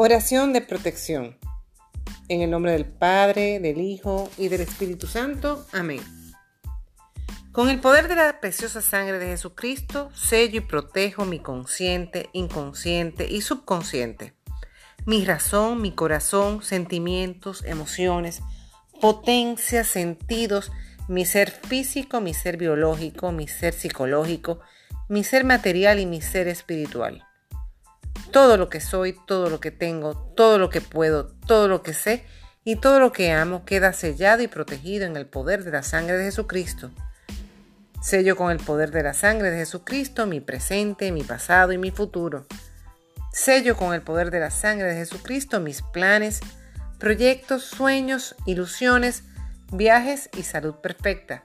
Oración de protección. En el nombre del Padre, del Hijo y del Espíritu Santo. Amén. Con el poder de la preciosa sangre de Jesucristo, sello y protejo mi consciente, inconsciente y subconsciente. Mi razón, mi corazón, sentimientos, emociones, potencias, sentidos, mi ser físico, mi ser biológico, mi ser psicológico, mi ser material y mi ser espiritual. Todo lo que soy, todo lo que tengo, todo lo que puedo, todo lo que sé y todo lo que amo queda sellado y protegido en el poder de la sangre de Jesucristo. Sello con el poder de la sangre de Jesucristo mi presente, mi pasado y mi futuro. Sello con el poder de la sangre de Jesucristo mis planes, proyectos, sueños, ilusiones, viajes y salud perfecta.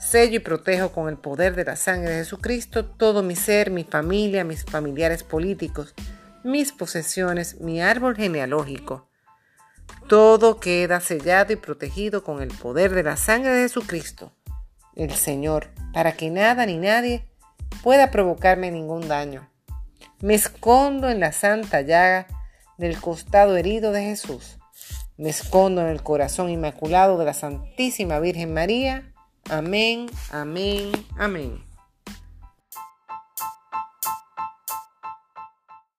Sello y protejo con el poder de la sangre de Jesucristo todo mi ser, mi familia, mis familiares políticos, mis posesiones, mi árbol genealógico. Todo queda sellado y protegido con el poder de la sangre de Jesucristo, el Señor, para que nada ni nadie pueda provocarme ningún daño. Me escondo en la santa llaga del costado herido de Jesús. Me escondo en el corazón inmaculado de la Santísima Virgen María Amén, amén, amén.